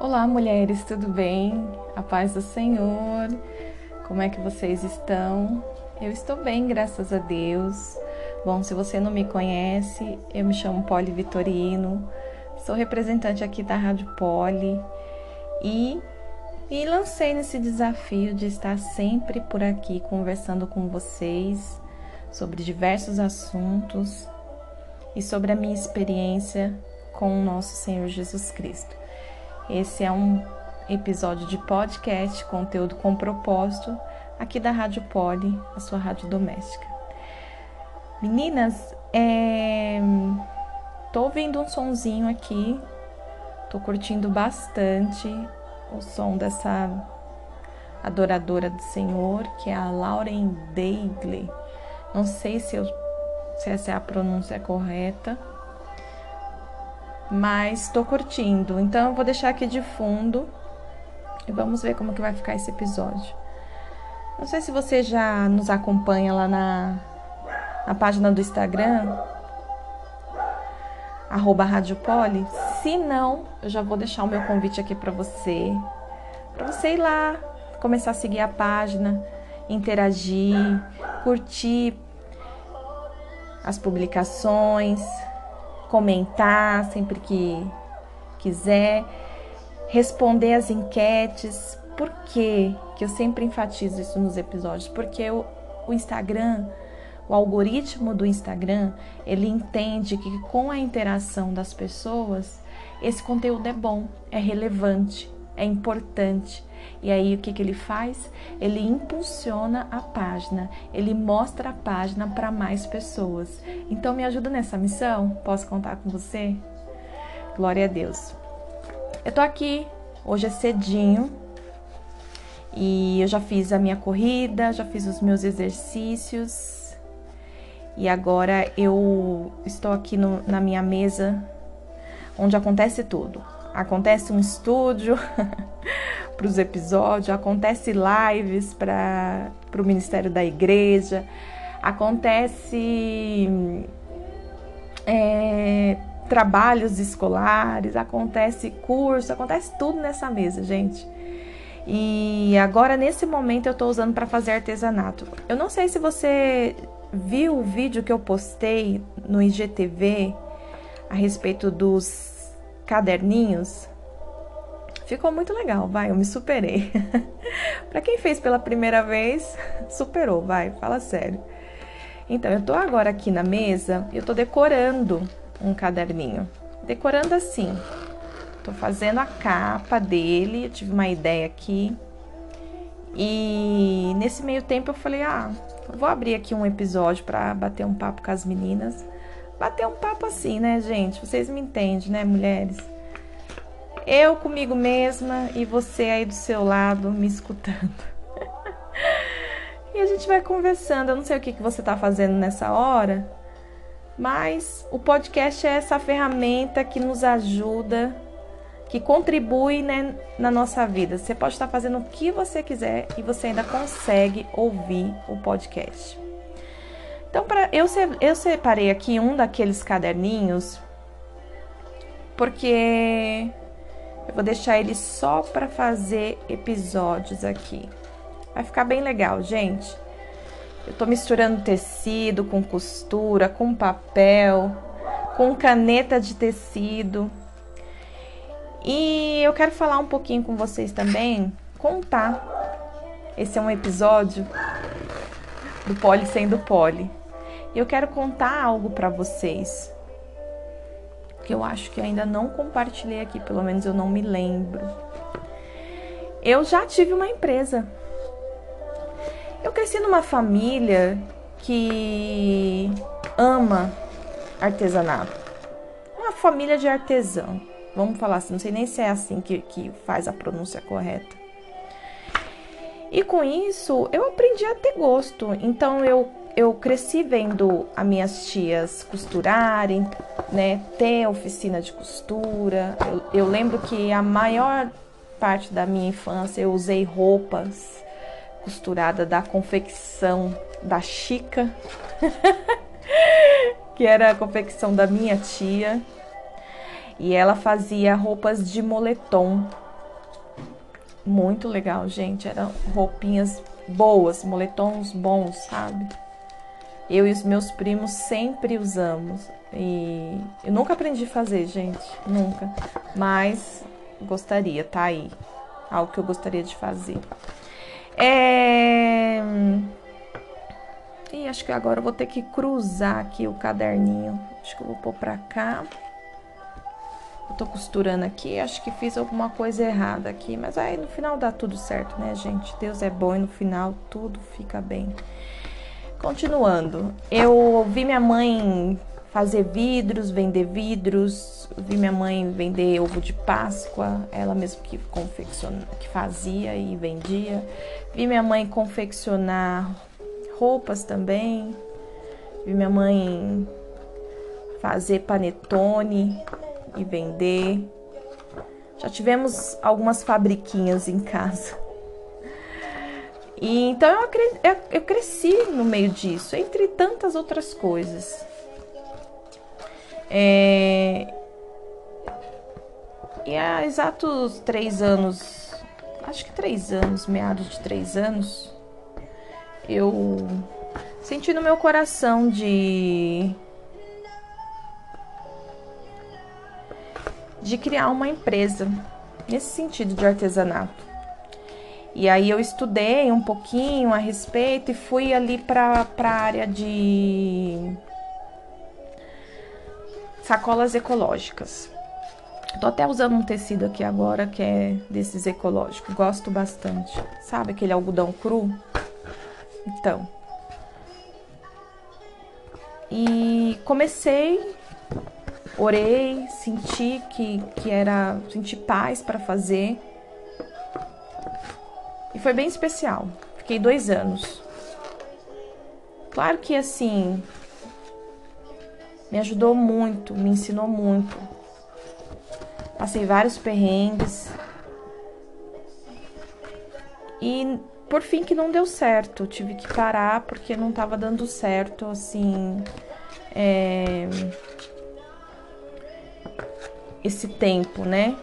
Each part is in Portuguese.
Olá, mulheres, tudo bem? A paz do Senhor. Como é que vocês estão? Eu estou bem, graças a Deus. Bom, se você não me conhece, eu me chamo Poli Vitorino, sou representante aqui da Rádio Poli e e lancei nesse desafio de estar sempre por aqui conversando com vocês sobre diversos assuntos e sobre a minha experiência com o nosso Senhor Jesus Cristo. Esse é um episódio de podcast, conteúdo com propósito, aqui da Rádio Poli, a sua rádio doméstica. Meninas, é... tô ouvindo um sonzinho aqui, tô curtindo bastante o som dessa adoradora do Senhor, que é a Lauren Daigle. Não sei se, eu, se essa é a pronúncia correta, mas estou curtindo. Então eu vou deixar aqui de fundo e vamos ver como que vai ficar esse episódio. Não sei se você já nos acompanha lá na, na página do Instagram, arroba. Se não, eu já vou deixar o meu convite aqui para você, para você ir lá, começar a seguir a página, interagir, curtir as publicações, comentar sempre que quiser, responder as enquetes. Por quê? que eu sempre enfatizo isso nos episódios? Porque o, o Instagram, o algoritmo do Instagram, ele entende que com a interação das pessoas, esse conteúdo é bom, é relevante, é importante. E aí o que, que ele faz? Ele impulsiona a página, ele mostra a página para mais pessoas. Então me ajuda nessa missão? Posso contar com você? Glória a Deus. Eu tô aqui, hoje é cedinho, e eu já fiz a minha corrida, já fiz os meus exercícios. E agora eu estou aqui no, na minha mesa onde acontece tudo. Acontece um estúdio para os episódios, acontece lives para o Ministério da Igreja, acontece é, trabalhos escolares, acontece curso, acontece tudo nessa mesa, gente. E agora nesse momento eu estou usando para fazer artesanato. Eu não sei se você viu o vídeo que eu postei no IGTV a respeito dos caderninhos. Ficou muito legal, vai, eu me superei. para quem fez pela primeira vez, superou, vai, fala sério. Então, eu tô agora aqui na mesa, eu tô decorando um caderninho. Decorando assim. Tô fazendo a capa dele, eu tive uma ideia aqui. E nesse meio tempo eu falei: "Ah, vou abrir aqui um episódio para bater um papo com as meninas". Bater um papo assim, né, gente? Vocês me entendem, né, mulheres? Eu comigo mesma e você aí do seu lado me escutando. e a gente vai conversando. Eu não sei o que, que você tá fazendo nessa hora, mas o podcast é essa ferramenta que nos ajuda que contribui né, na nossa vida. Você pode estar fazendo o que você quiser e você ainda consegue ouvir o podcast. Então, pra, eu, eu separei aqui um daqueles caderninhos porque eu vou deixar ele só para fazer episódios aqui. Vai ficar bem legal, gente. Eu tô misturando tecido com costura, com papel, com caneta de tecido. E eu quero falar um pouquinho com vocês também, contar. Esse é um episódio do Poli sendo Poli. Eu quero contar algo para vocês que eu acho que ainda não compartilhei aqui, pelo menos eu não me lembro. Eu já tive uma empresa. Eu cresci numa família que ama artesanato. Uma família de artesão. Vamos falar assim, não sei nem se é assim que, que faz a pronúncia correta. E com isso, eu aprendi a ter gosto. Então eu eu cresci vendo as minhas tias costurarem, né, ter oficina de costura. Eu, eu, lembro que a maior parte da minha infância eu usei roupas costuradas da confecção da Chica, que era a confecção da minha tia e ela fazia roupas de moletom. muito legal, gente. Eram roupinhas boas, moletons bons, sabe? Eu e os meus primos sempre usamos. E eu nunca aprendi a fazer, gente, nunca. Mas gostaria, tá aí. Algo que eu gostaria de fazer. É... E acho que agora eu vou ter que cruzar aqui o caderninho. Acho que eu vou pôr pra cá. Eu tô costurando aqui, acho que fiz alguma coisa errada aqui, mas aí no final dá tudo certo, né, gente? Deus é bom e no final tudo fica bem. Continuando, eu vi minha mãe fazer vidros, vender vidros, vi minha mãe vender ovo de Páscoa, ela mesma que confecciona, que fazia e vendia. Vi minha mãe confeccionar roupas também. Vi minha mãe fazer panetone e vender. Já tivemos algumas fabriquinhas em casa. E então eu, eu cresci no meio disso, entre tantas outras coisas. É... E há exatos três anos, acho que três anos, meados de três anos, eu senti no meu coração de de criar uma empresa nesse sentido de artesanato. E aí eu estudei um pouquinho a respeito e fui ali para a área de sacolas ecológicas. Tô até usando um tecido aqui agora que é desses ecológicos, gosto bastante. Sabe aquele algodão cru? Então. E comecei orei, senti que, que era. senti paz para fazer. E foi bem especial. Fiquei dois anos. Claro que assim. Me ajudou muito, me ensinou muito. Passei vários perrengues. E por fim que não deu certo. Tive que parar porque não estava dando certo, assim. É esse tempo, né?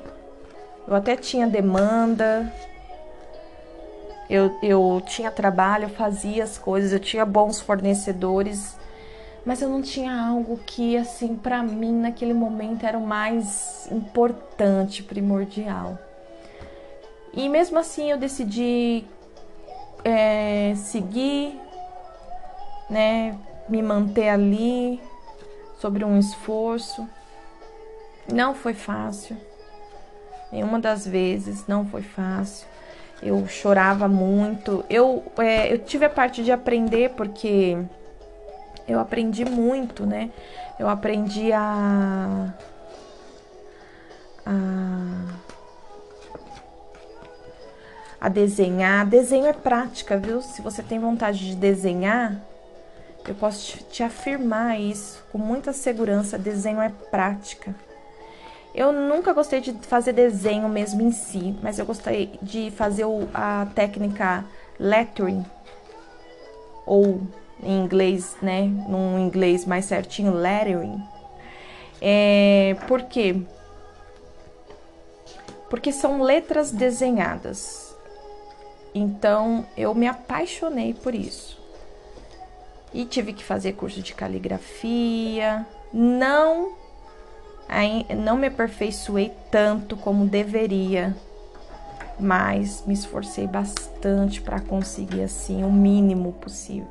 Eu até tinha demanda, eu, eu tinha trabalho, eu fazia as coisas, eu tinha bons fornecedores, mas eu não tinha algo que, assim, para mim naquele momento era o mais importante, primordial. E mesmo assim eu decidi é, seguir, né, me manter ali sobre um esforço. Não foi fácil. Nenhuma das vezes não foi fácil. Eu chorava muito. Eu, é, eu tive a parte de aprender porque eu aprendi muito, né? Eu aprendi a. a a desenhar. Desenho é prática, viu? Se você tem vontade de desenhar, eu posso te afirmar isso com muita segurança. Desenho é prática. Eu nunca gostei de fazer desenho mesmo em si, mas eu gostei de fazer a técnica lettering, ou em inglês, né, num inglês mais certinho, lettering. É, por quê? Porque são letras desenhadas. Então eu me apaixonei por isso. E tive que fazer curso de caligrafia. Não não me aperfeiçoei tanto como deveria, mas me esforcei bastante para conseguir assim o mínimo possível.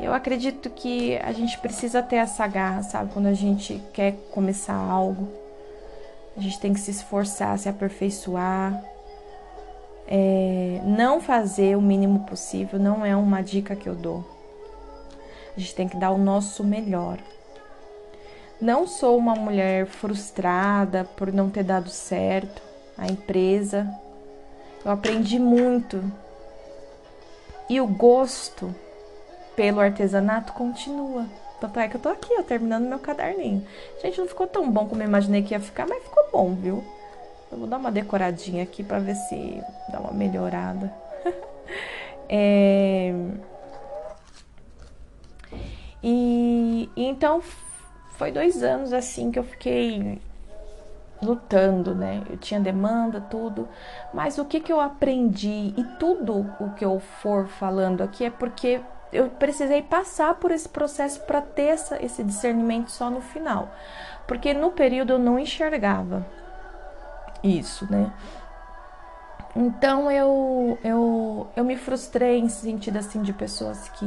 Eu acredito que a gente precisa ter essa garra, sabe? Quando a gente quer começar algo, a gente tem que se esforçar, se aperfeiçoar. É, não fazer o mínimo possível não é uma dica que eu dou. A gente tem que dar o nosso melhor. Não sou uma mulher frustrada por não ter dado certo a empresa. Eu aprendi muito. E o gosto pelo artesanato continua. Tanto é que eu tô aqui, ó, terminando meu caderninho. Gente, não ficou tão bom como eu imaginei que ia ficar, mas ficou bom, viu? Eu vou dar uma decoradinha aqui para ver se dá uma melhorada. é... E, e então foi dois anos assim que eu fiquei lutando, né? Eu tinha demanda, tudo. Mas o que que eu aprendi e tudo o que eu for falando aqui é porque eu precisei passar por esse processo para ter essa, esse discernimento só no final. Porque no período eu não enxergava isso, né? Então eu, eu, eu me frustrei em sentido assim de pessoas que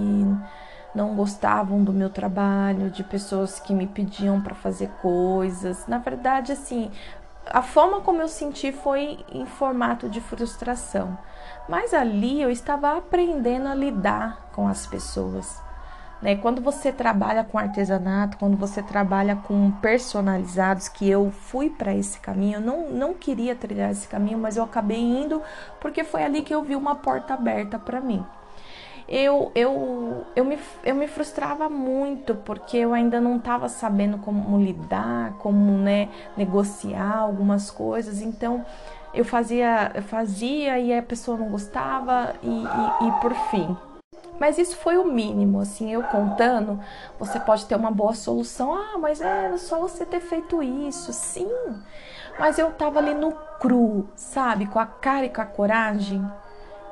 não gostavam do meu trabalho, de pessoas que me pediam para fazer coisas. Na verdade, assim, a forma como eu senti foi em formato de frustração. Mas ali eu estava aprendendo a lidar com as pessoas. Né? Quando você trabalha com artesanato, quando você trabalha com personalizados, que eu fui para esse caminho, eu não, não queria trilhar esse caminho, mas eu acabei indo porque foi ali que eu vi uma porta aberta para mim eu, eu, eu, me, eu me frustrava muito porque eu ainda não estava sabendo como lidar, como né, negociar algumas coisas. Então eu fazia, eu fazia e a pessoa não gostava e, e, e por fim. Mas isso foi o mínimo, assim, eu contando, você pode ter uma boa solução. Ah, mas é só você ter feito isso. Sim, mas eu tava ali no cru, sabe? Com a cara e com a coragem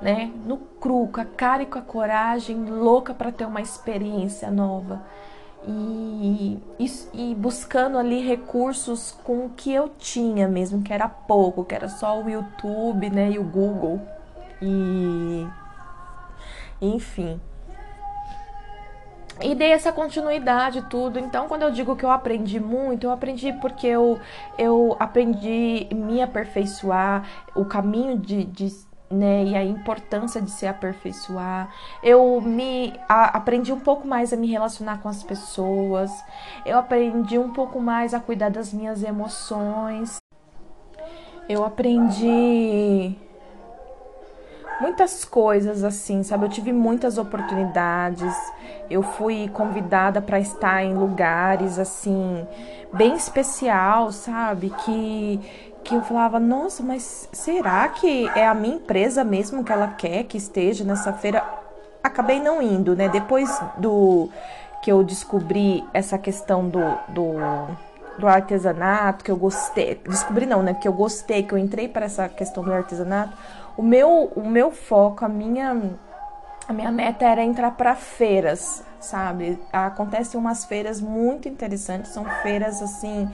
né? No cru, com a cara e com a coragem, louca para ter uma experiência nova. E, e, e, buscando ali recursos com o que eu tinha mesmo, que era pouco, que era só o YouTube, né, e o Google. E enfim. E dei essa continuidade tudo. Então, quando eu digo que eu aprendi muito, eu aprendi porque eu, eu aprendi me aperfeiçoar, o caminho de, de né, e a importância de se aperfeiçoar. Eu me a, aprendi um pouco mais a me relacionar com as pessoas. Eu aprendi um pouco mais a cuidar das minhas emoções. Eu aprendi muitas coisas assim, sabe? Eu tive muitas oportunidades. Eu fui convidada para estar em lugares assim bem especial, sabe? Que que eu falava, nossa, mas será que é a minha empresa mesmo que ela quer que esteja nessa feira? Acabei não indo, né? Depois do que eu descobri essa questão do, do, do artesanato, que eu gostei, descobri não, né? Que eu gostei, que eu entrei para essa questão do artesanato. O meu, o meu foco, a minha, a minha meta era entrar para feiras, sabe? Acontecem umas feiras muito interessantes, são feiras assim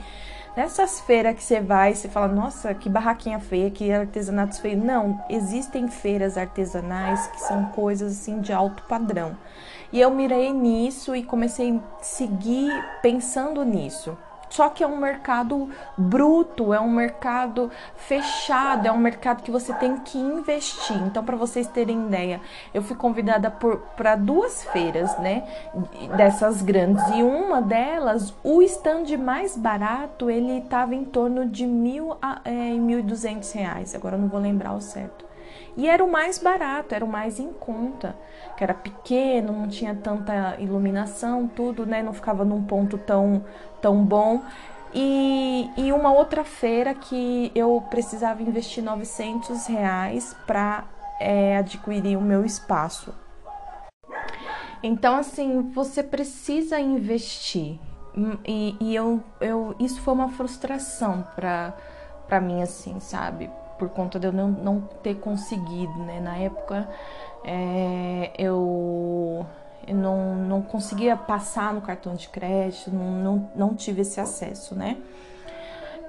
Nessas feiras que você vai, você fala, nossa, que barraquinha feia, que artesanatos feios. Não, existem feiras artesanais que são coisas assim de alto padrão. E eu mirei nisso e comecei a seguir pensando nisso. Só que é um mercado bruto, é um mercado fechado, é um mercado que você tem que investir. Então, para vocês terem ideia, eu fui convidada para duas feiras, né, dessas grandes, e uma delas, o stand mais barato, ele estava em torno de mil a é, mil e duzentos reais. Agora eu não vou lembrar o certo. E era o mais barato, era o mais em conta, que era pequeno, não tinha tanta iluminação, tudo, né? Não ficava num ponto tão, tão bom. E, e uma outra feira que eu precisava investir 900 reais para é, adquirir o meu espaço. Então, assim, você precisa investir. E, e eu, eu, isso foi uma frustração para mim, assim, sabe? por conta de eu não, não ter conseguido, né? Na época é, eu não, não conseguia passar no cartão de crédito, não, não, não tive esse acesso, né?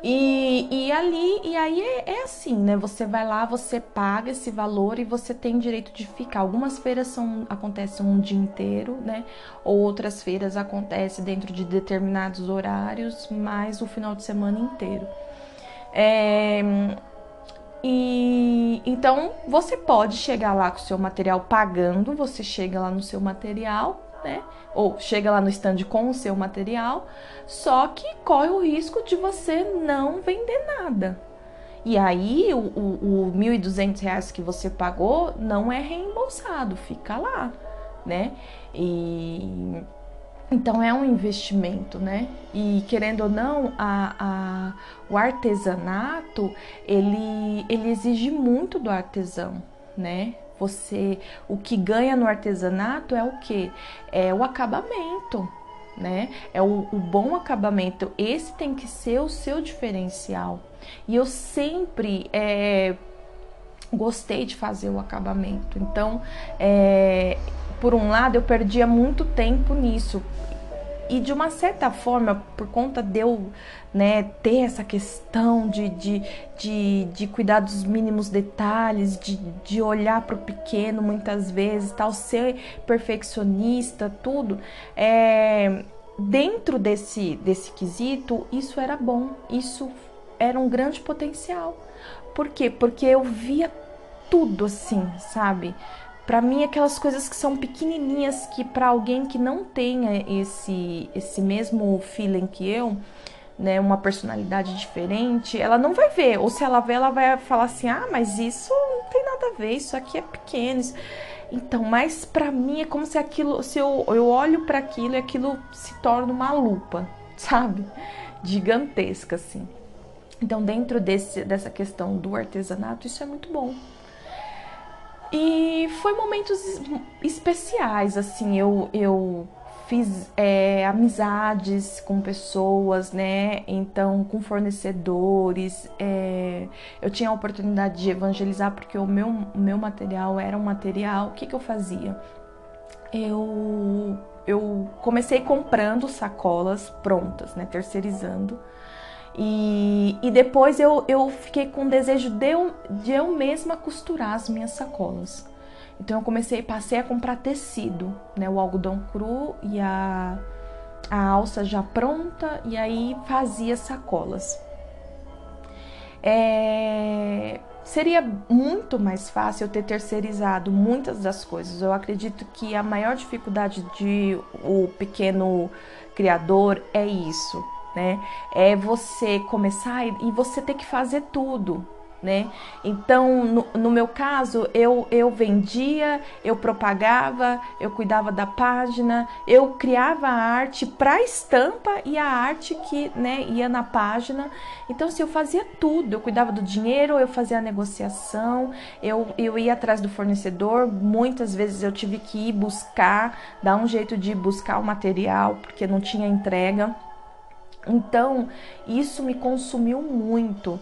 E, e ali, e aí é, é, assim, né? Você vai lá, você paga esse valor e você tem direito de ficar. Algumas feiras são, acontecem um dia inteiro, né? Outras feiras acontecem dentro de determinados horários, mas o final de semana inteiro. É, e então você pode chegar lá com o seu material pagando, você chega lá no seu material, né? Ou chega lá no stand com o seu material, só que corre o risco de você não vender nada. E aí o, o, o 1.200 reais que você pagou não é reembolsado, fica lá, né? E então é um investimento, né? E querendo ou não, a, a, o artesanato ele, ele exige muito do artesão, né? Você, o que ganha no artesanato é o que? É o acabamento, né? É o, o bom acabamento. Esse tem que ser o seu diferencial. E eu sempre é, gostei de fazer o acabamento. Então, é, por um lado, eu perdia muito tempo nisso. E de uma certa forma, por conta de eu né, ter essa questão de, de, de, de cuidar dos mínimos detalhes, de, de olhar para o pequeno muitas vezes, tal, ser perfeccionista, tudo, é, dentro desse, desse quesito, isso era bom, isso era um grande potencial. Por quê? Porque eu via tudo assim, sabe? Para mim, aquelas coisas que são pequenininhas que para alguém que não tenha esse esse mesmo feeling que eu, né, uma personalidade diferente, ela não vai ver. Ou se ela ver, ela vai falar assim: "Ah, mas isso não tem nada a ver, isso aqui é pequeno". Então, mas para mim é como se aquilo, se eu, eu olho para aquilo e aquilo se torna uma lupa, sabe? Gigantesca assim. Então, dentro desse, dessa questão do artesanato, isso é muito bom. E foi momentos especiais, assim, eu, eu fiz é, amizades com pessoas, né? Então, com fornecedores. É, eu tinha a oportunidade de evangelizar porque o meu, meu material era um material. O que, que eu fazia? Eu, eu comecei comprando sacolas prontas, né? Terceirizando. E, e depois eu, eu fiquei com o desejo de eu, de eu mesma costurar as minhas sacolas. Então eu comecei, passei a comprar tecido, né? O algodão cru e a, a alça já pronta, e aí fazia sacolas. É, seria muito mais fácil eu ter terceirizado muitas das coisas. Eu acredito que a maior dificuldade de o pequeno criador é isso né? É você começar e você ter que fazer tudo, né? Então, no, no, meu caso, eu, eu vendia, eu propagava, eu cuidava da página, eu criava a arte para estampa e a arte que né, ia na página. Então, assim, eu fazia tudo, eu cuidava do dinheiro, eu fazia a negociação, eu, eu ia atrás do fornecedor, muitas vezes eu tive que ir buscar, dar um jeito de buscar o material, porque não tinha entrega. Então, isso me consumiu muito.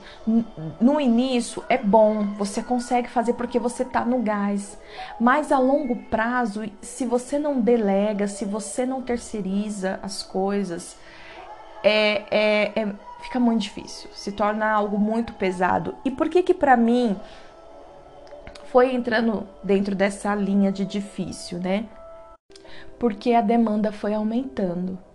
No início é bom, você consegue fazer porque você está no gás. Mas a longo prazo, se você não delega, se você não terceiriza as coisas, é, é, é fica muito difícil, se torna algo muito pesado. E por que que para mim foi entrando dentro dessa linha de difícil, né? Porque a demanda foi aumentando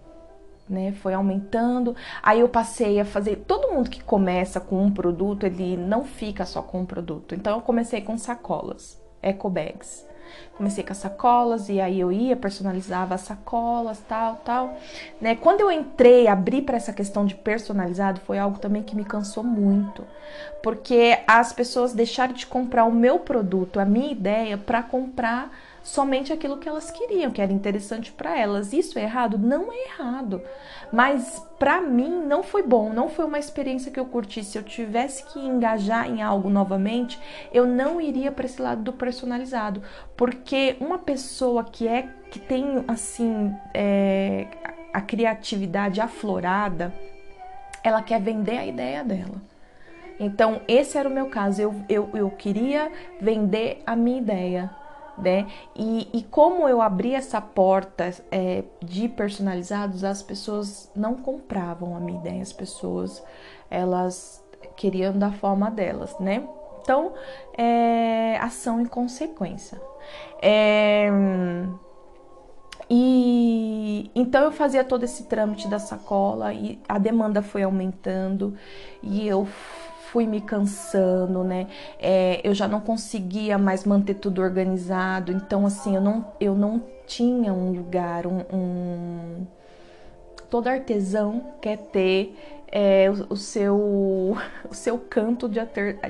né? Foi aumentando. Aí eu passei a fazer. Todo mundo que começa com um produto, ele não fica só com um produto. Então eu comecei com sacolas, eco bags. Comecei com as sacolas e aí eu ia, personalizava as sacolas, tal, tal. Né? Quando eu entrei, abri para essa questão de personalizado, foi algo também que me cansou muito. Porque as pessoas deixaram de comprar o meu produto, a minha ideia, para comprar somente aquilo que elas queriam, que era interessante para elas. Isso é errado? Não é errado. Mas para mim não foi bom, não foi uma experiência que eu curti. Se eu tivesse que engajar em algo novamente, eu não iria para esse lado do personalizado, porque uma pessoa que é que tem assim é, a criatividade aflorada, ela quer vender a ideia dela. Então, esse era o meu caso. Eu, eu, eu queria vender a minha ideia né? E, e como eu abri essa porta é, de personalizados, as pessoas não compravam a minha ideia, as pessoas elas queriam da forma delas, né? Então, é, ação e consequência. É, e então eu fazia todo esse trâmite da sacola e a demanda foi aumentando e eu fui me cansando, né? É, eu já não conseguia mais manter tudo organizado, então assim eu não, eu não tinha um lugar, um, um... todo artesão quer ter é, o, o, seu o seu canto de,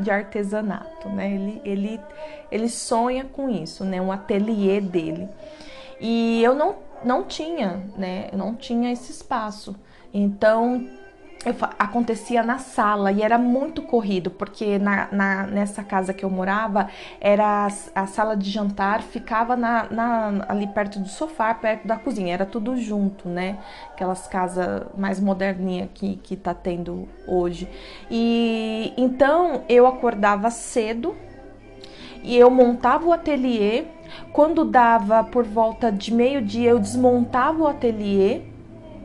de artesanato, né? Ele, ele, ele sonha com isso, né? Um ateliê dele. E eu não, não tinha, né? Eu não tinha esse espaço. Então eu, acontecia na sala e era muito corrido, porque na, na, nessa casa que eu morava, era a, a sala de jantar ficava na, na, ali perto do sofá, perto da cozinha, era tudo junto, né? Aquelas casas mais moderninhas que, que tá tendo hoje. E então eu acordava cedo e eu montava o ateliê. Quando dava por volta de meio-dia, eu desmontava o ateliê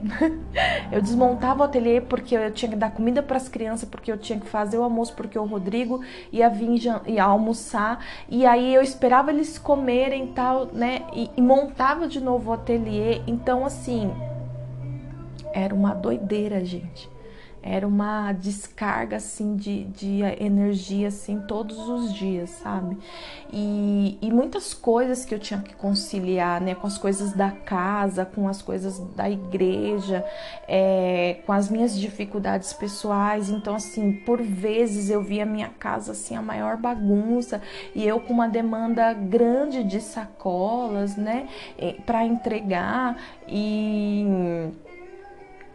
eu desmontava o ateliê porque eu tinha que dar comida para as crianças, porque eu tinha que fazer o almoço, porque o Rodrigo ia vir ia almoçar. E aí eu esperava eles comerem tal, né? E, e montava de novo o ateliê. Então, assim, era uma doideira, gente era uma descarga assim de, de energia assim todos os dias, sabe? E, e muitas coisas que eu tinha que conciliar, né, com as coisas da casa, com as coisas da igreja, é, com as minhas dificuldades pessoais. Então, assim, por vezes eu via minha casa assim a maior bagunça e eu com uma demanda grande de sacolas, né, para entregar e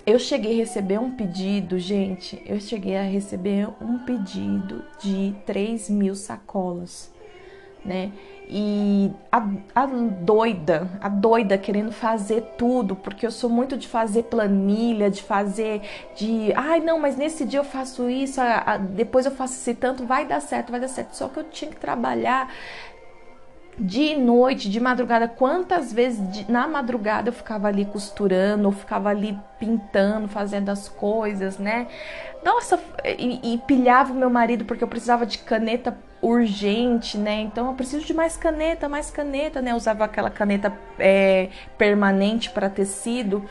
eu cheguei a receber um pedido, gente. Eu cheguei a receber um pedido de 3 mil sacolas, né? E a, a, doida, a doida querendo fazer tudo, porque eu sou muito de fazer planilha, de fazer, de, ai não, mas nesse dia eu faço isso, a, a, depois eu faço esse tanto, vai dar certo, vai dar certo. Só que eu tinha que trabalhar de noite, de madrugada, quantas vezes de, na madrugada eu ficava ali costurando, ou ficava ali pintando, fazendo as coisas, né? Nossa, e, e pilhava o meu marido porque eu precisava de caneta urgente, né? Então eu preciso de mais caneta, mais caneta, né? Eu usava aquela caneta é, permanente para tecido.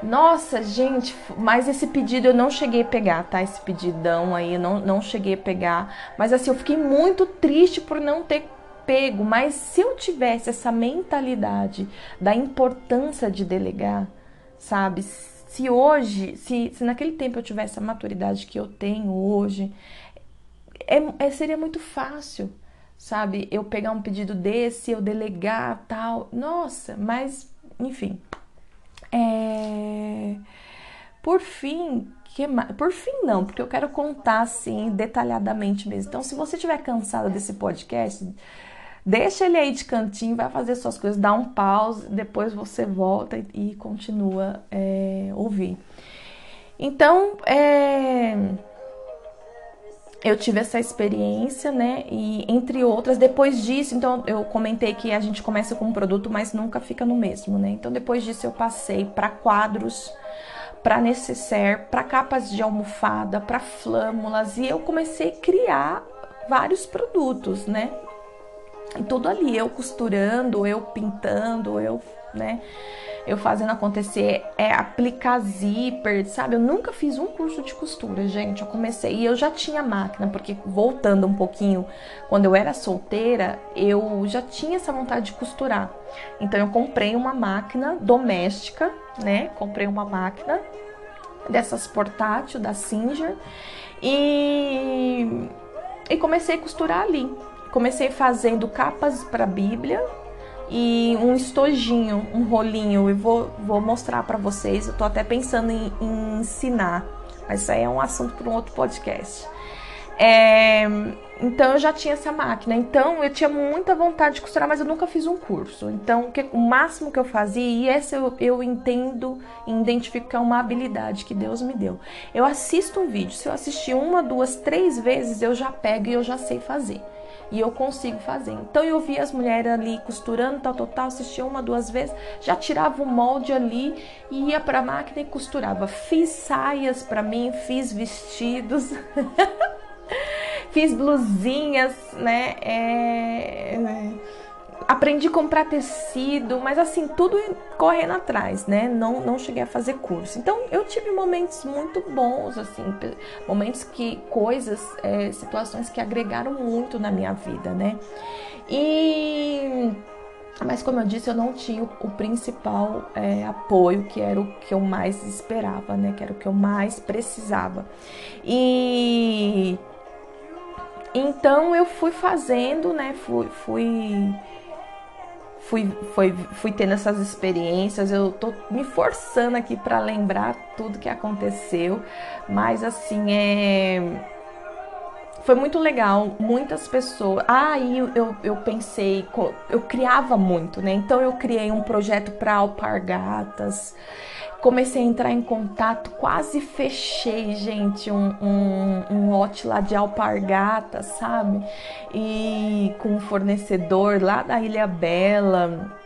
Nossa, gente, mas esse pedido eu não cheguei a pegar, tá? Esse pedidão aí eu não, não cheguei a pegar. Mas assim, eu fiquei muito triste por não ter apego, mas se eu tivesse essa mentalidade da importância de delegar, sabe? Se hoje, se, se naquele tempo eu tivesse a maturidade que eu tenho hoje, é, é, seria muito fácil, sabe? Eu pegar um pedido desse, eu delegar tal. Nossa, mas enfim. É... Por fim? Por fim, não, porque eu quero contar assim detalhadamente mesmo. Então, se você estiver cansada desse podcast, Deixa ele aí de cantinho, vai fazer suas coisas, dá um pause, depois você volta e, e continua é, ouvir. Então, é, eu tive essa experiência, né? E entre outras, depois disso, então eu comentei que a gente começa com um produto, mas nunca fica no mesmo, né? Então depois disso eu passei para quadros, para necessaire, para capas de almofada, para flâmulas e eu comecei a criar vários produtos, né? E tudo ali, eu costurando, eu pintando, eu, né, eu fazendo acontecer, é aplicar zíper, sabe? Eu nunca fiz um curso de costura, gente. Eu comecei e eu já tinha máquina, porque voltando um pouquinho, quando eu era solteira, eu já tinha essa vontade de costurar. Então eu comprei uma máquina doméstica, né? Comprei uma máquina dessas portátil da Singer e e comecei a costurar ali comecei fazendo capas para Bíblia e um estojinho, um rolinho. Eu vou, vou mostrar para vocês. Eu tô até pensando em, em, ensinar, mas isso aí é um assunto para um outro podcast. É, então eu já tinha essa máquina. Então eu tinha muita vontade de costurar, mas eu nunca fiz um curso. Então o, que, o máximo que eu fazia, e essa eu, eu entendo e identifico que é uma habilidade que Deus me deu. Eu assisto um vídeo, se eu assistir uma, duas, três vezes, eu já pego e eu já sei fazer e eu consigo fazer. Então eu via as mulheres ali costurando, tal, tal, tal, assistia uma, duas vezes, já tirava o molde ali e ia para a máquina e costurava. Fiz saias para mim, fiz vestidos. fiz blusinhas, né? É, é aprendi a comprar tecido, mas assim, tudo correndo atrás, né? Não, não cheguei a fazer curso. Então, eu tive momentos muito bons, assim, momentos que, coisas, é, situações que agregaram muito na minha vida, né? E. Mas como eu disse, eu não tinha o principal é, apoio, que era o que eu mais esperava, né? Que era o que eu mais precisava. E então eu fui fazendo, né? Fui, fui fui, fui, fui tendo essas experiências. Eu tô me forçando aqui para lembrar tudo que aconteceu, mas assim é foi muito legal, muitas pessoas. Ah, e eu, eu pensei, eu criava muito, né? Então eu criei um projeto para alpargatas, comecei a entrar em contato, quase fechei, gente, um, um, um lote lá de alpargatas, sabe? E com um fornecedor lá da Ilha Bela.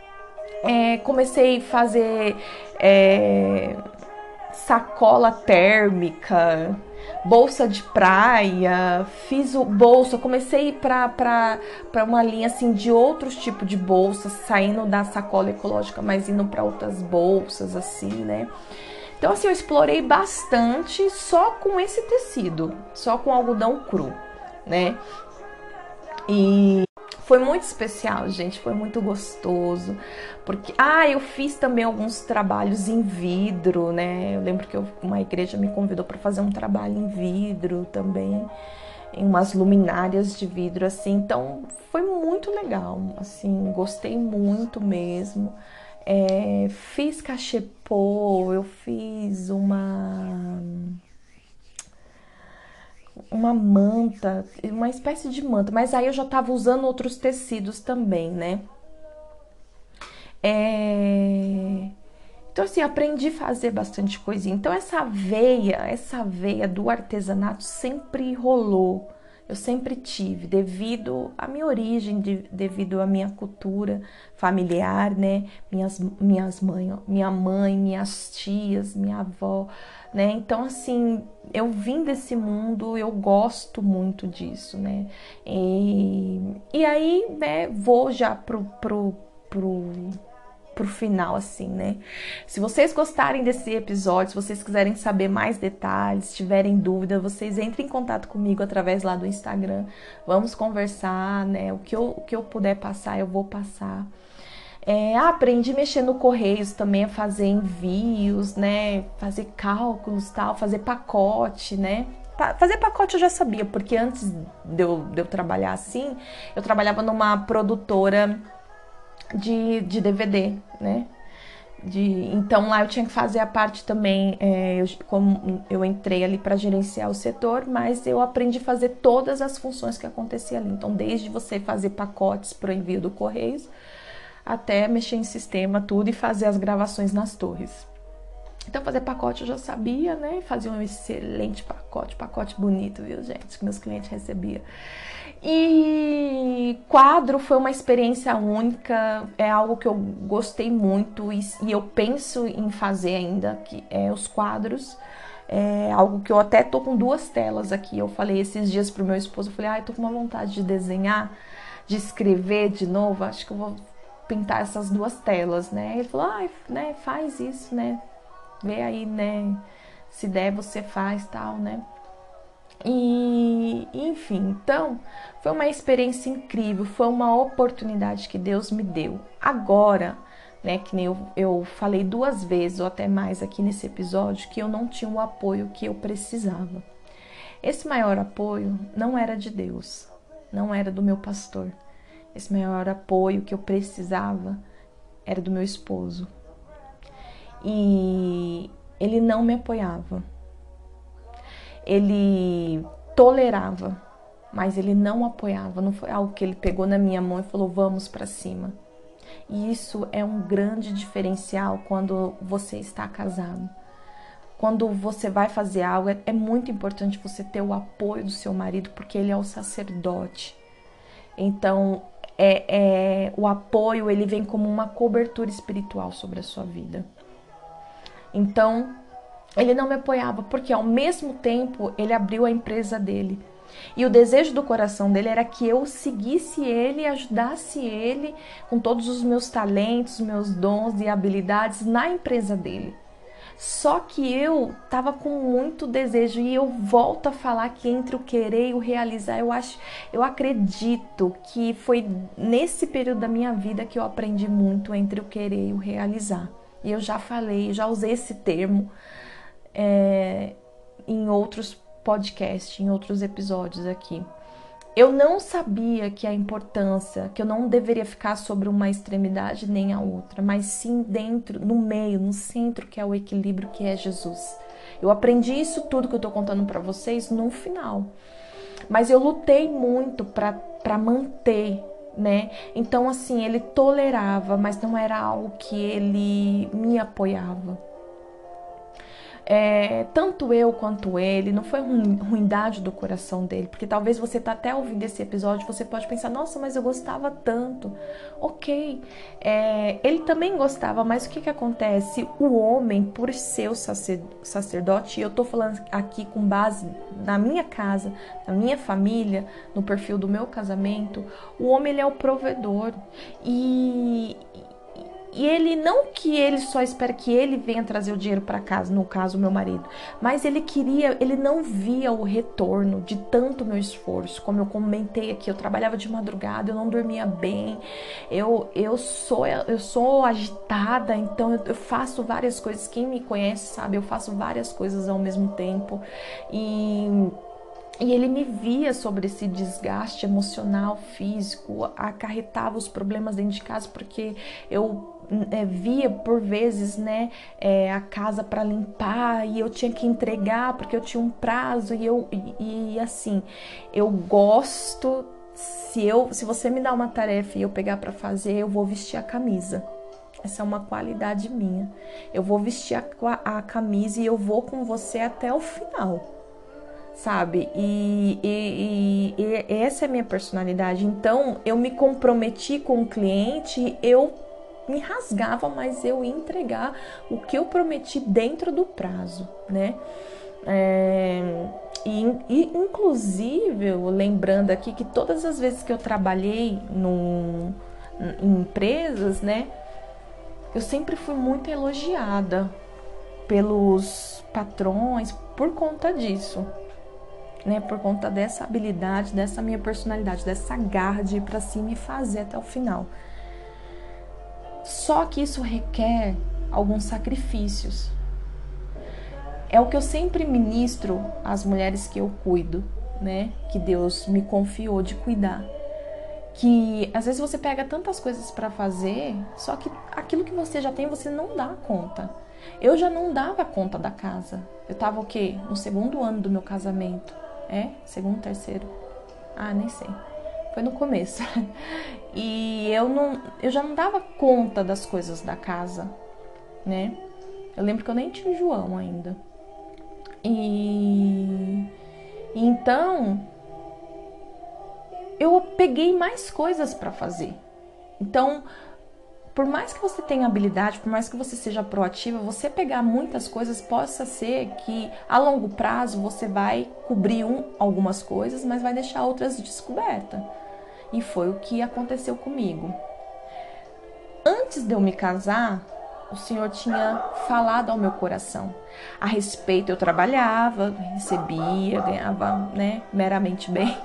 É, comecei a fazer é, sacola térmica bolsa de praia, fiz o bolsa, comecei para uma linha assim de outros tipos de bolsas, saindo da sacola ecológica, mas indo para outras bolsas assim, né? Então assim, eu explorei bastante só com esse tecido, só com algodão cru, né? E foi muito especial, gente, foi muito gostoso. Porque, ah, eu fiz também alguns trabalhos em vidro, né? Eu lembro que eu, uma igreja me convidou para fazer um trabalho em vidro também, em umas luminárias de vidro, assim. Então, foi muito legal, assim, gostei muito mesmo. É, fiz cachepô, eu fiz uma uma manta, uma espécie de manta, mas aí eu já estava usando outros tecidos também, né? É... Então, assim, aprendi a fazer bastante coisinha. Então, essa veia, essa veia do artesanato sempre rolou. Eu sempre tive, devido à minha origem, de, devido à minha cultura familiar, né? Minhas, minhas mães, minha mãe, minhas tias, minha avó, né? Então, assim, eu vim desse mundo, eu gosto muito disso, né? E, e aí, né, vou já pro, pro, pro pro final, assim, né? Se vocês gostarem desse episódio, se vocês quiserem saber mais detalhes, tiverem dúvida, vocês entrem em contato comigo através lá do Instagram. Vamos conversar, né? O que eu, o que eu puder passar, eu vou passar. É, aprendi a mexer no Correios também, a fazer envios, né? Fazer cálculos tal, fazer pacote, né? Fazer pacote eu já sabia, porque antes de eu, de eu trabalhar assim, eu trabalhava numa produtora de, de DVD, né? De, então lá eu tinha que fazer a parte também, é, eu, como eu entrei ali para gerenciar o setor, mas eu aprendi a fazer todas as funções que acontecia ali. Então, desde você fazer pacotes para o envio do Correios, até mexer em sistema, tudo e fazer as gravações nas torres. Então, fazer pacote eu já sabia, né? Fazia um excelente pacote, pacote bonito, viu, gente? Que meus clientes recebiam. E quadro foi uma experiência única, é algo que eu gostei muito e, e eu penso em fazer ainda, que é os quadros. É algo que eu até tô com duas telas aqui. Eu falei esses dias pro meu esposo, eu falei, ah, eu tô com uma vontade de desenhar, de escrever de novo, acho que eu vou pintar essas duas telas, né? Ele falou, ah, né, faz isso, né? Vê aí, né? Se der, você faz tal, né? E, enfim, então, foi uma experiência incrível, foi uma oportunidade que Deus me deu. Agora, né, que nem eu, eu falei duas vezes ou até mais aqui nesse episódio, que eu não tinha o apoio que eu precisava. Esse maior apoio não era de Deus, não era do meu pastor, esse maior apoio que eu precisava era do meu esposo. E ele não me apoiava. Ele tolerava, mas ele não apoiava. Não foi algo que ele pegou na minha mão e falou: "Vamos para cima". E isso é um grande diferencial quando você está casado. Quando você vai fazer algo, é, é muito importante você ter o apoio do seu marido, porque ele é o sacerdote. Então, é, é, o apoio ele vem como uma cobertura espiritual sobre a sua vida. Então, ele não me apoiava, porque ao mesmo tempo ele abriu a empresa dele. E o desejo do coração dele era que eu seguisse ele ajudasse ele com todos os meus talentos, meus dons e habilidades na empresa dele. Só que eu tava com muito desejo e eu volto a falar que entre o querer e o realizar, eu acho, eu acredito que foi nesse período da minha vida que eu aprendi muito entre o querer e o realizar. E eu já falei, já usei esse termo é, em outros podcasts, em outros episódios aqui. Eu não sabia que a importância, que eu não deveria ficar sobre uma extremidade nem a outra, mas sim dentro, no meio, no centro, que é o equilíbrio que é Jesus. Eu aprendi isso tudo que eu tô contando para vocês no final. Mas eu lutei muito para manter, né? Então, assim, ele tolerava, mas não era algo que ele me apoiava. É, tanto eu quanto ele, não foi ruindade do coração dele, porque talvez você tá até ouvindo esse episódio, você pode pensar, nossa, mas eu gostava tanto. Ok, é, ele também gostava, mas o que que acontece? O homem, por ser o sacerdote, e eu tô falando aqui com base na minha casa, na minha família, no perfil do meu casamento, o homem ele é o provedor e e ele não que ele só espera que ele venha trazer o dinheiro para casa, no caso meu marido, mas ele queria, ele não via o retorno de tanto meu esforço, como eu comentei aqui, eu trabalhava de madrugada, eu não dormia bem. Eu eu sou eu sou agitada, então eu, eu faço várias coisas. Quem me conhece sabe, eu faço várias coisas ao mesmo tempo. E e ele me via sobre esse desgaste emocional, físico, acarretava os problemas dentro de casa, porque eu via por vezes, né, é, a casa para limpar e eu tinha que entregar porque eu tinha um prazo e eu e, e assim, eu gosto se eu se você me dá uma tarefa e eu pegar para fazer, eu vou vestir a camisa. Essa é uma qualidade minha. Eu vou vestir a, a camisa e eu vou com você até o final sabe? E, e, e, e, essa é a minha personalidade. Então, eu me comprometi com o cliente, eu me rasgava, mas eu ia entregar o que eu prometi dentro do prazo, né? É, e, e, inclusive, lembrando aqui que todas as vezes que eu trabalhei no, em empresas, né, eu sempre fui muito elogiada pelos patrões por conta disso, né, por conta dessa habilidade, dessa minha personalidade, dessa garra de ir para cima e fazer até o final. Só que isso requer alguns sacrifícios. É o que eu sempre ministro às mulheres que eu cuido, né? Que Deus me confiou de cuidar. Que às vezes você pega tantas coisas para fazer, só que aquilo que você já tem você não dá conta. Eu já não dava conta da casa. Eu tava o quê? No segundo ano do meu casamento. É? Segundo, terceiro? Ah, nem sei. Foi no começo. E eu não, eu já não dava conta das coisas da casa, né? Eu lembro que eu nem tinha o João ainda. E, então eu peguei mais coisas para fazer. Então, por mais que você tenha habilidade, por mais que você seja proativa, você pegar muitas coisas possa ser que a longo prazo você vai cobrir um, algumas coisas, mas vai deixar outras descobertas. E foi o que aconteceu comigo. Antes de eu me casar, o Senhor tinha falado ao meu coração. A respeito, eu trabalhava, recebia, ganhava, né, meramente bem.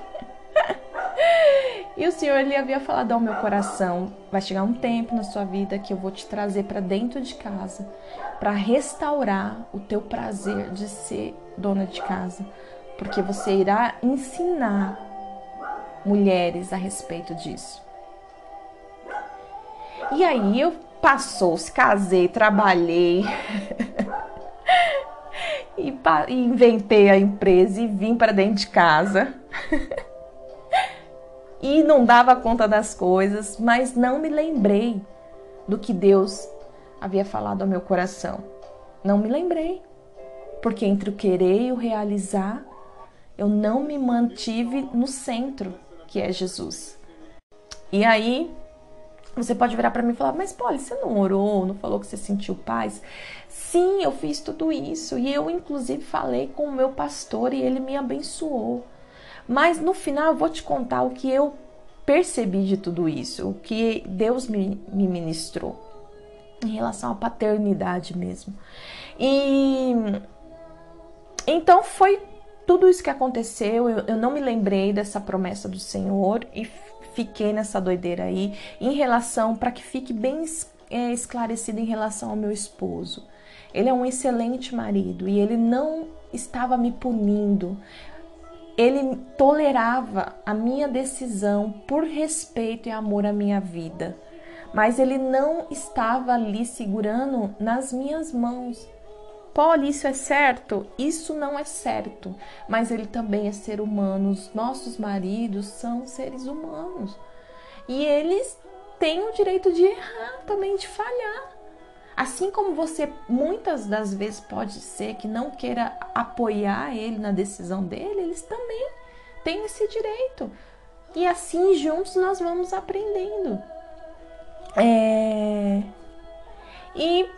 e o Senhor ele havia falado ao meu coração: vai chegar um tempo na sua vida que eu vou te trazer para dentro de casa, para restaurar o teu prazer de ser dona de casa, porque você irá ensinar mulheres a respeito disso. E aí eu passou, se casei, trabalhei e, inventei a empresa e vim para dentro de casa. e não dava conta das coisas, mas não me lembrei do que Deus havia falado ao meu coração. Não me lembrei. Porque entre o querer e o realizar, eu não me mantive no centro que é Jesus. E aí, você pode virar para mim e falar: Mas, Polly, você não orou, não falou que você sentiu paz? Sim, eu fiz tudo isso. E eu, inclusive, falei com o meu pastor e ele me abençoou. Mas no final, eu vou te contar o que eu percebi de tudo isso, o que Deus me, me ministrou em relação à paternidade mesmo. E então foi tudo isso que aconteceu, eu, eu não me lembrei dessa promessa do Senhor e fiquei nessa doideira aí em relação para que fique bem é, esclarecido em relação ao meu esposo. Ele é um excelente marido e ele não estava me punindo. ele tolerava a minha decisão por respeito e amor à minha vida, mas ele não estava ali segurando nas minhas mãos. Paulo, isso é certo? Isso não é certo, mas ele também é ser humano. Os nossos maridos são seres humanos e eles têm o direito de errar, também de falhar. Assim como você muitas das vezes pode ser que não queira apoiar ele na decisão dele, eles também têm esse direito. E assim juntos nós vamos aprendendo. É... E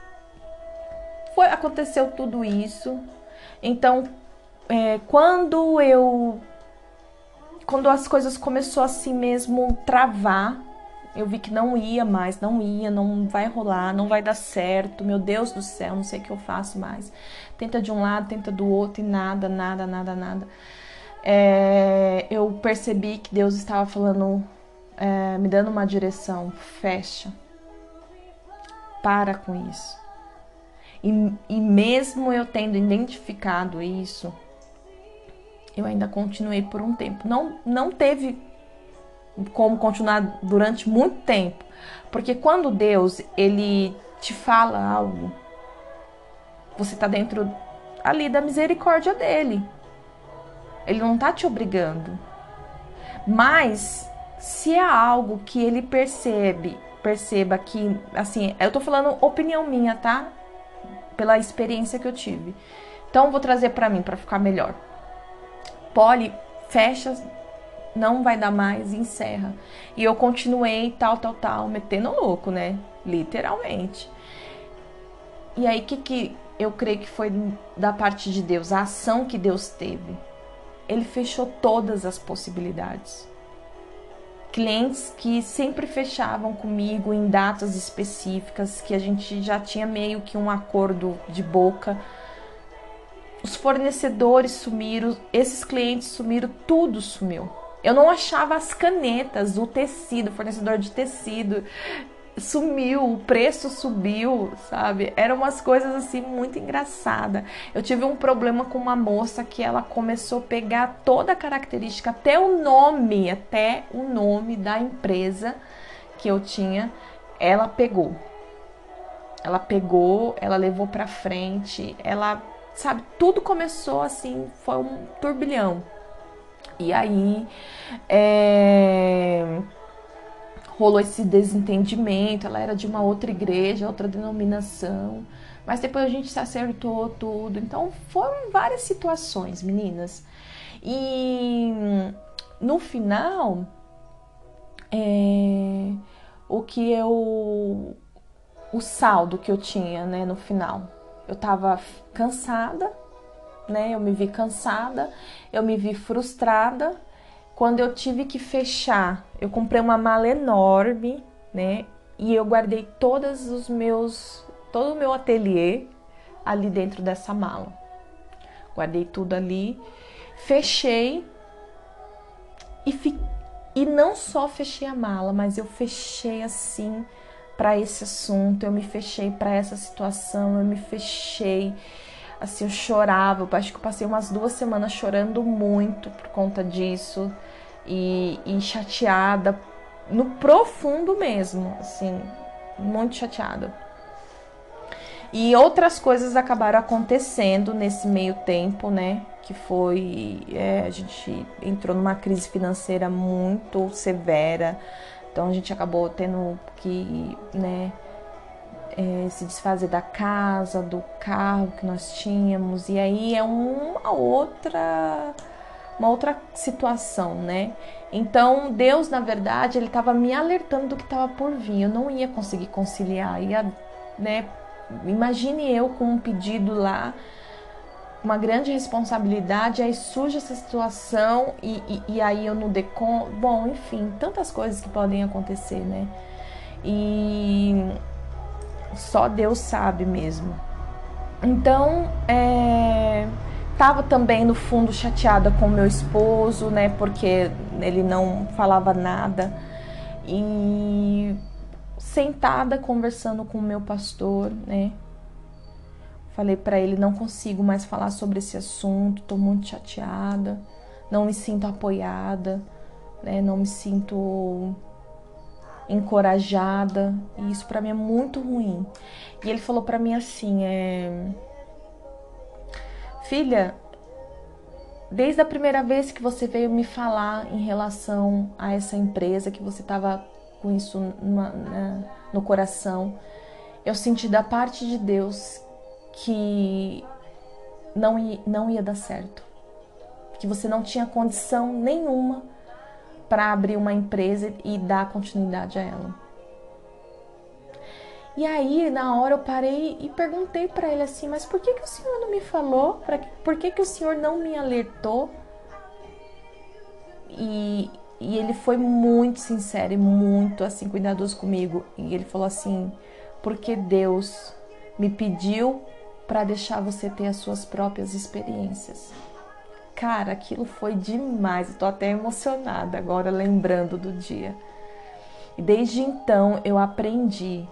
aconteceu tudo isso. Então, é, quando eu. Quando as coisas começou assim mesmo travar, eu vi que não ia mais, não ia, não vai rolar, não vai dar certo. Meu Deus do céu, não sei o que eu faço mais. Tenta de um lado, tenta do outro e nada, nada, nada, nada. É, eu percebi que Deus estava falando, é, me dando uma direção. Fecha. Para com isso. E, e mesmo eu tendo identificado isso, eu ainda continuei por um tempo. Não, não teve como continuar durante muito tempo. Porque quando Deus, ele te fala algo, você está dentro ali da misericórdia dele. Ele não está te obrigando. Mas se é algo que ele percebe, perceba que, assim, eu tô falando opinião minha, tá? Pela experiência que eu tive. Então vou trazer para mim para ficar melhor. Poli fecha não vai dar mais, encerra. E eu continuei tal, tal, tal, metendo louco, né? Literalmente. E aí, que, que eu creio que foi da parte de Deus, a ação que Deus teve? Ele fechou todas as possibilidades. Clientes que sempre fechavam comigo em datas específicas, que a gente já tinha meio que um acordo de boca. Os fornecedores sumiram, esses clientes sumiram, tudo sumiu. Eu não achava as canetas, o tecido, fornecedor de tecido sumiu, o preço subiu, sabe? Eram umas coisas assim muito engraçadas. Eu tive um problema com uma moça que ela começou a pegar toda a característica, até o nome, até o nome da empresa que eu tinha, ela pegou. Ela pegou, ela levou para frente, ela, sabe, tudo começou assim, foi um turbilhão. E aí é, rolou esse desentendimento. Ela era de uma outra igreja, outra denominação. Mas depois a gente se acertou tudo. Então foram várias situações, meninas. E no final, é, o que eu. O saldo que eu tinha, né, no final. Eu tava cansada, né? Eu me vi cansada, eu me vi frustrada. Quando eu tive que fechar, eu comprei uma mala enorme, né? E eu guardei todos os meus, todo o meu ateliê ali dentro dessa mala. Guardei tudo ali, fechei e, fi, e não só fechei a mala, mas eu fechei assim para esse assunto, eu me fechei para essa situação, eu me fechei Assim, eu chorava. Eu acho que eu passei umas duas semanas chorando muito por conta disso. E, e chateada, no profundo mesmo, assim, muito chateada. E outras coisas acabaram acontecendo nesse meio tempo, né? Que foi. É, a gente entrou numa crise financeira muito severa. Então a gente acabou tendo que, né, é, se desfazer da casa, do carro que nós tínhamos, e aí é uma outra uma outra situação, né? Então Deus, na verdade, ele estava me alertando do que estava por vir. Eu não ia conseguir conciliar, ia, né? Imagine eu com um pedido lá, uma grande responsabilidade, aí surge essa situação e, e, e aí eu não dei conta. Bom, enfim, tantas coisas que podem acontecer, né? E só Deus sabe mesmo. Então, é, tava também no fundo chateada com meu esposo, né? Porque ele não falava nada. E sentada conversando com o meu pastor, né? Falei para ele não consigo mais falar sobre esse assunto, tô muito chateada, não me sinto apoiada, né? Não me sinto encorajada, e isso para mim é muito ruim. E ele falou para mim assim, é Filha, desde a primeira vez que você veio me falar em relação a essa empresa, que você estava com isso numa, no coração, eu senti da parte de Deus que não não ia dar certo. Que você não tinha condição nenhuma para abrir uma empresa e dar continuidade a ela. E aí, na hora, eu parei e perguntei para ele assim: Mas por que, que o senhor não me falou? Por que, que o senhor não me alertou? E, e ele foi muito sincero e muito assim, cuidadoso comigo. E ele falou assim: Porque Deus me pediu para deixar você ter as suas próprias experiências. Cara, aquilo foi demais. Tô até emocionada agora lembrando do dia. E desde então eu aprendi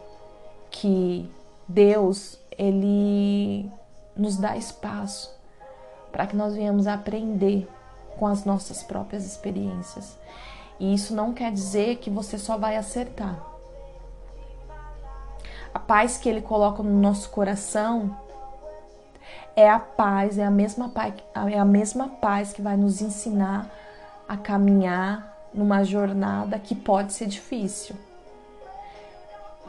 que Deus, ele nos dá espaço para que nós venhamos aprender com as nossas próprias experiências. E isso não quer dizer que você só vai acertar. A paz que ele coloca no nosso coração é a paz, é a mesma paz, é a mesma paz que vai nos ensinar a caminhar numa jornada que pode ser difícil.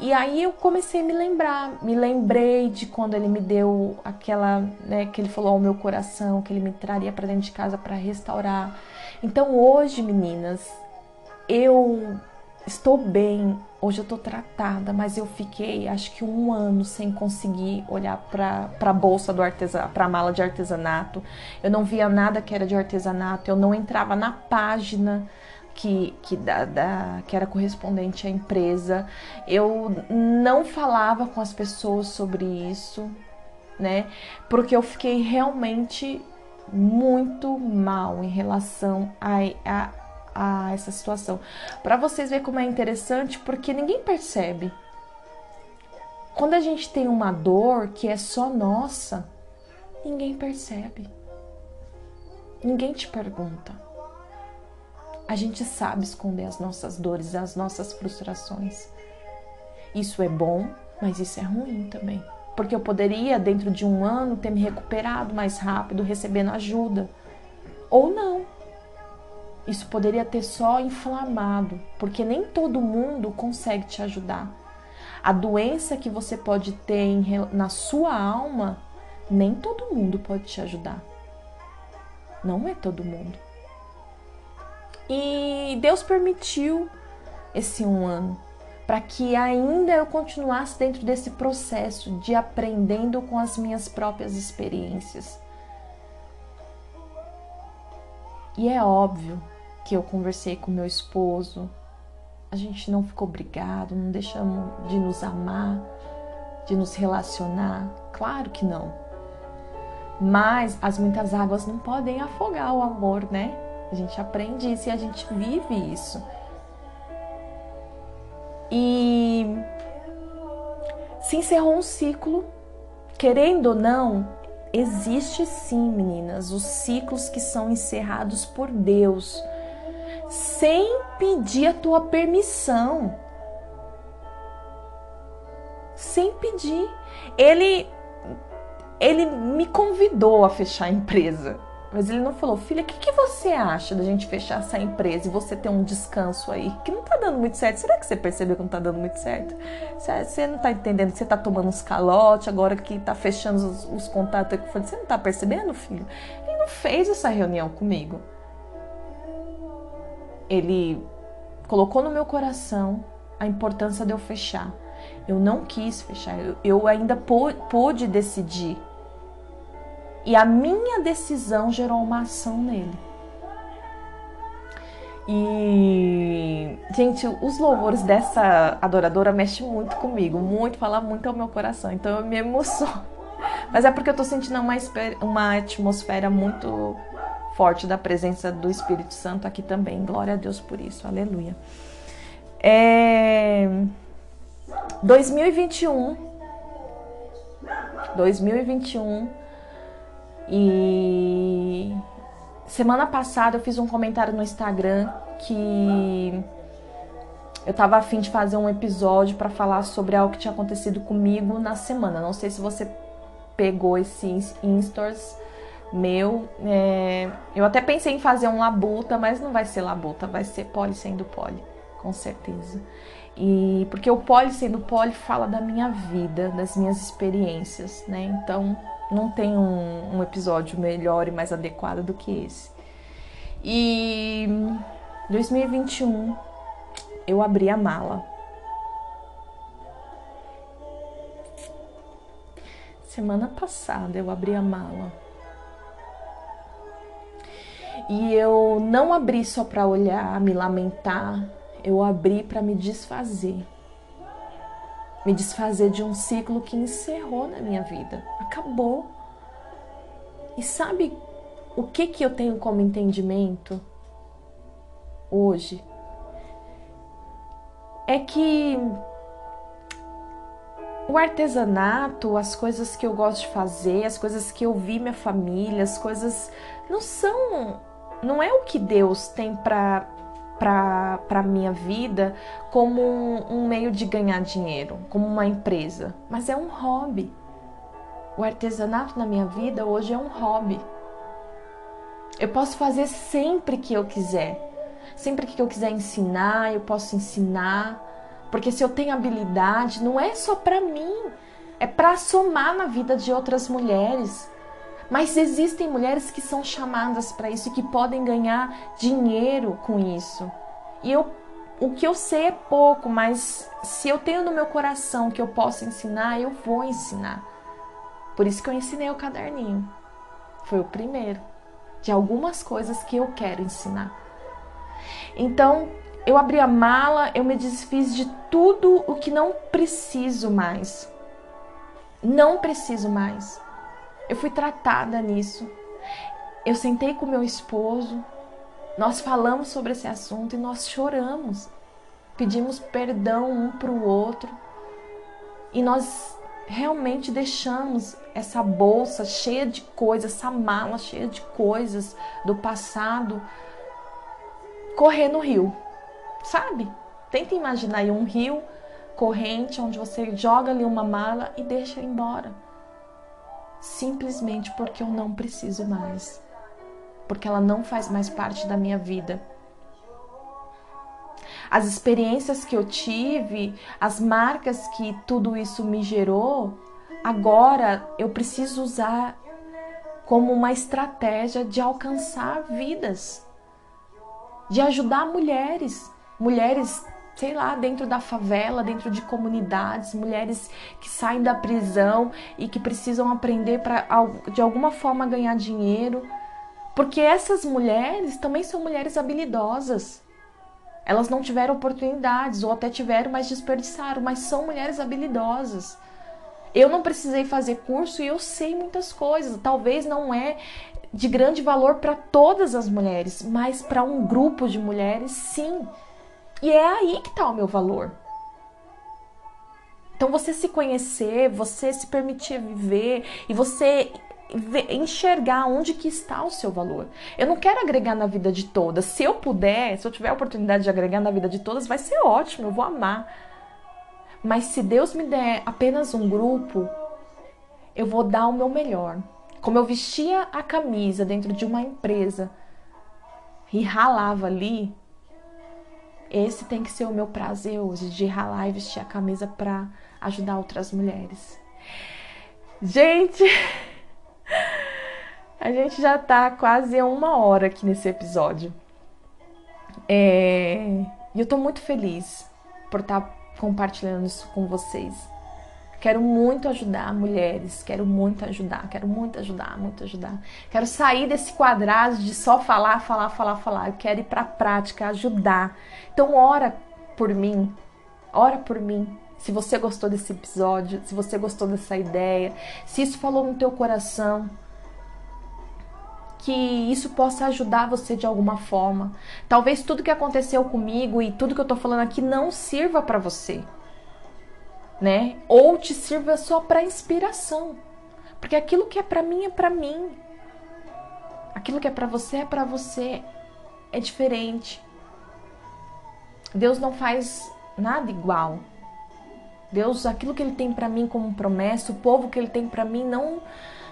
E aí eu comecei a me lembrar, me lembrei de quando ele me deu aquela, né, que ele falou ao meu coração, que ele me traria para dentro de casa para restaurar. Então hoje, meninas, eu estou bem, hoje eu estou tratada, mas eu fiquei acho que um ano sem conseguir olhar para a bolsa do artesanato, para a mala de artesanato. Eu não via nada que era de artesanato, eu não entrava na página que, que, da, da, que era correspondente à empresa. Eu não falava com as pessoas sobre isso, né? Porque eu fiquei realmente muito mal em relação a, a, a essa situação. Para vocês verem como é interessante, porque ninguém percebe. Quando a gente tem uma dor que é só nossa, ninguém percebe. Ninguém te pergunta. A gente sabe esconder as nossas dores, as nossas frustrações. Isso é bom, mas isso é ruim também. Porque eu poderia, dentro de um ano, ter me recuperado mais rápido, recebendo ajuda. Ou não isso poderia ter só inflamado, porque nem todo mundo consegue te ajudar. A doença que você pode ter em, na sua alma, nem todo mundo pode te ajudar. Não é todo mundo. E Deus permitiu esse um ano para que ainda eu continuasse dentro desse processo de aprendendo com as minhas próprias experiências. E é óbvio que eu conversei com meu esposo, a gente não ficou brigado, não deixamos de nos amar, de nos relacionar. Claro que não. Mas as muitas águas não podem afogar o amor, né? A gente aprende isso e a gente vive isso. E se encerrou um ciclo, querendo ou não, existe sim, meninas, os ciclos que são encerrados por Deus sem pedir a tua permissão. Sem pedir. Ele ele me convidou a fechar a empresa. Mas ele não falou, filha, o que, que, você acha da gente fechar essa empresa e você ter um descanso aí? Que não tá dando muito certo. Será que você percebeu que não tá dando muito certo? Você não tá entendendo que você tá tomando uns calotes agora que tá fechando os, os contatos. Você não tá percebendo, filho? Ele não fez essa reunião comigo ele colocou no meu coração a importância de eu fechar. Eu não quis fechar, eu, eu ainda pude decidir. E a minha decisão gerou uma ação nele. E, gente, os louvores dessa adoradora mexem muito comigo, muito, fala muito ao meu coração. Então eu me emociono. Mas é porque eu tô sentindo uma, uma atmosfera muito forte da presença do Espírito Santo aqui também. Glória a Deus por isso, aleluia. É... 2021. 2021. E semana passada eu fiz um comentário no Instagram que eu tava afim de fazer um episódio para falar sobre algo que tinha acontecido comigo na semana. Não sei se você pegou esse Instors meu. É... Eu até pensei em fazer um labuta, mas não vai ser labuta, vai ser poli sendo poli, com certeza. E porque o poli sendo poli fala da minha vida, das minhas experiências, né? Então não tem um, um episódio melhor e mais adequado do que esse. E 2021 eu abri a mala. Semana passada eu abri a mala. E eu não abri só para olhar, me lamentar, eu abri para me desfazer. Me desfazer de um ciclo que encerrou na minha vida. Acabou. E sabe o que que eu tenho como entendimento hoje? É que o artesanato, as coisas que eu gosto de fazer, as coisas que eu vi minha família, as coisas não são, não é o que Deus tem para para minha vida como um, um meio de ganhar dinheiro, como uma empresa, mas é um hobby. O artesanato na minha vida hoje é um hobby. Eu posso fazer sempre que eu quiser. Sempre que eu quiser ensinar, eu posso ensinar. Porque se eu tenho habilidade, não é só para mim, é para somar na vida de outras mulheres. Mas existem mulheres que são chamadas para isso e que podem ganhar dinheiro com isso. E eu, o que eu sei é pouco, mas se eu tenho no meu coração que eu posso ensinar, eu vou ensinar. Por isso que eu ensinei o caderninho. Foi o primeiro de algumas coisas que eu quero ensinar. Então, eu abri a mala, eu me desfiz de tudo o que não preciso mais. Não preciso mais. Eu fui tratada nisso. Eu sentei com meu esposo, nós falamos sobre esse assunto e nós choramos. Pedimos perdão um para o outro. E nós realmente deixamos essa bolsa cheia de coisas, essa mala cheia de coisas do passado correr no rio, sabe? Tenta imaginar aí um rio corrente onde você joga ali uma mala e deixa embora simplesmente porque eu não preciso mais, porque ela não faz mais parte da minha vida. As experiências que eu tive, as marcas que tudo isso me gerou, agora eu preciso usar como uma estratégia de alcançar vidas, de ajudar mulheres, mulheres sei lá, dentro da favela, dentro de comunidades, mulheres que saem da prisão e que precisam aprender para de alguma forma ganhar dinheiro. Porque essas mulheres também são mulheres habilidosas. Elas não tiveram oportunidades ou até tiveram, mas desperdiçaram, mas são mulheres habilidosas. Eu não precisei fazer curso e eu sei muitas coisas. Talvez não é de grande valor para todas as mulheres, mas para um grupo de mulheres, sim. E é aí que está o meu valor. Então você se conhecer, você se permitir viver e você enxergar onde que está o seu valor. Eu não quero agregar na vida de todas. Se eu puder, se eu tiver a oportunidade de agregar na vida de todas, vai ser ótimo, eu vou amar. Mas se Deus me der apenas um grupo, eu vou dar o meu melhor. Como eu vestia a camisa dentro de uma empresa e ralava ali, esse tem que ser o meu prazer hoje, de ralar e vestir a camisa para ajudar outras mulheres. Gente, a gente já tá quase uma hora aqui nesse episódio. É... E eu tô muito feliz por estar tá compartilhando isso com vocês. Quero muito ajudar mulheres, quero muito ajudar, quero muito ajudar, muito ajudar. Quero sair desse quadrado de só falar, falar, falar, falar. Eu quero ir para a prática, ajudar. Então ora por mim, ora por mim. Se você gostou desse episódio, se você gostou dessa ideia, se isso falou no teu coração, que isso possa ajudar você de alguma forma. Talvez tudo que aconteceu comigo e tudo que eu tô falando aqui não sirva para você né? Ou te sirva só para inspiração. Porque aquilo que é para mim é para mim. Aquilo que é para você é para você, é diferente. Deus não faz nada igual. Deus, aquilo que ele tem para mim como promessa, o povo que ele tem para mim não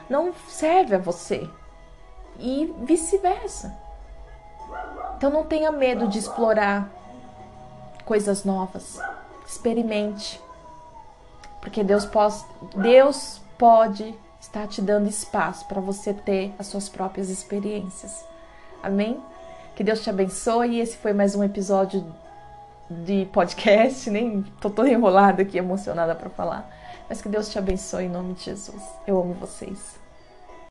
não serve a você. E vice-versa. Então não tenha medo de explorar coisas novas. Experimente. Porque Deus pode, Deus pode estar te dando espaço para você ter as suas próprias experiências. Amém? Que Deus te abençoe. Esse foi mais um episódio de podcast, nem tô toda enrolada aqui, emocionada para falar. Mas que Deus te abençoe em nome de Jesus. Eu amo vocês.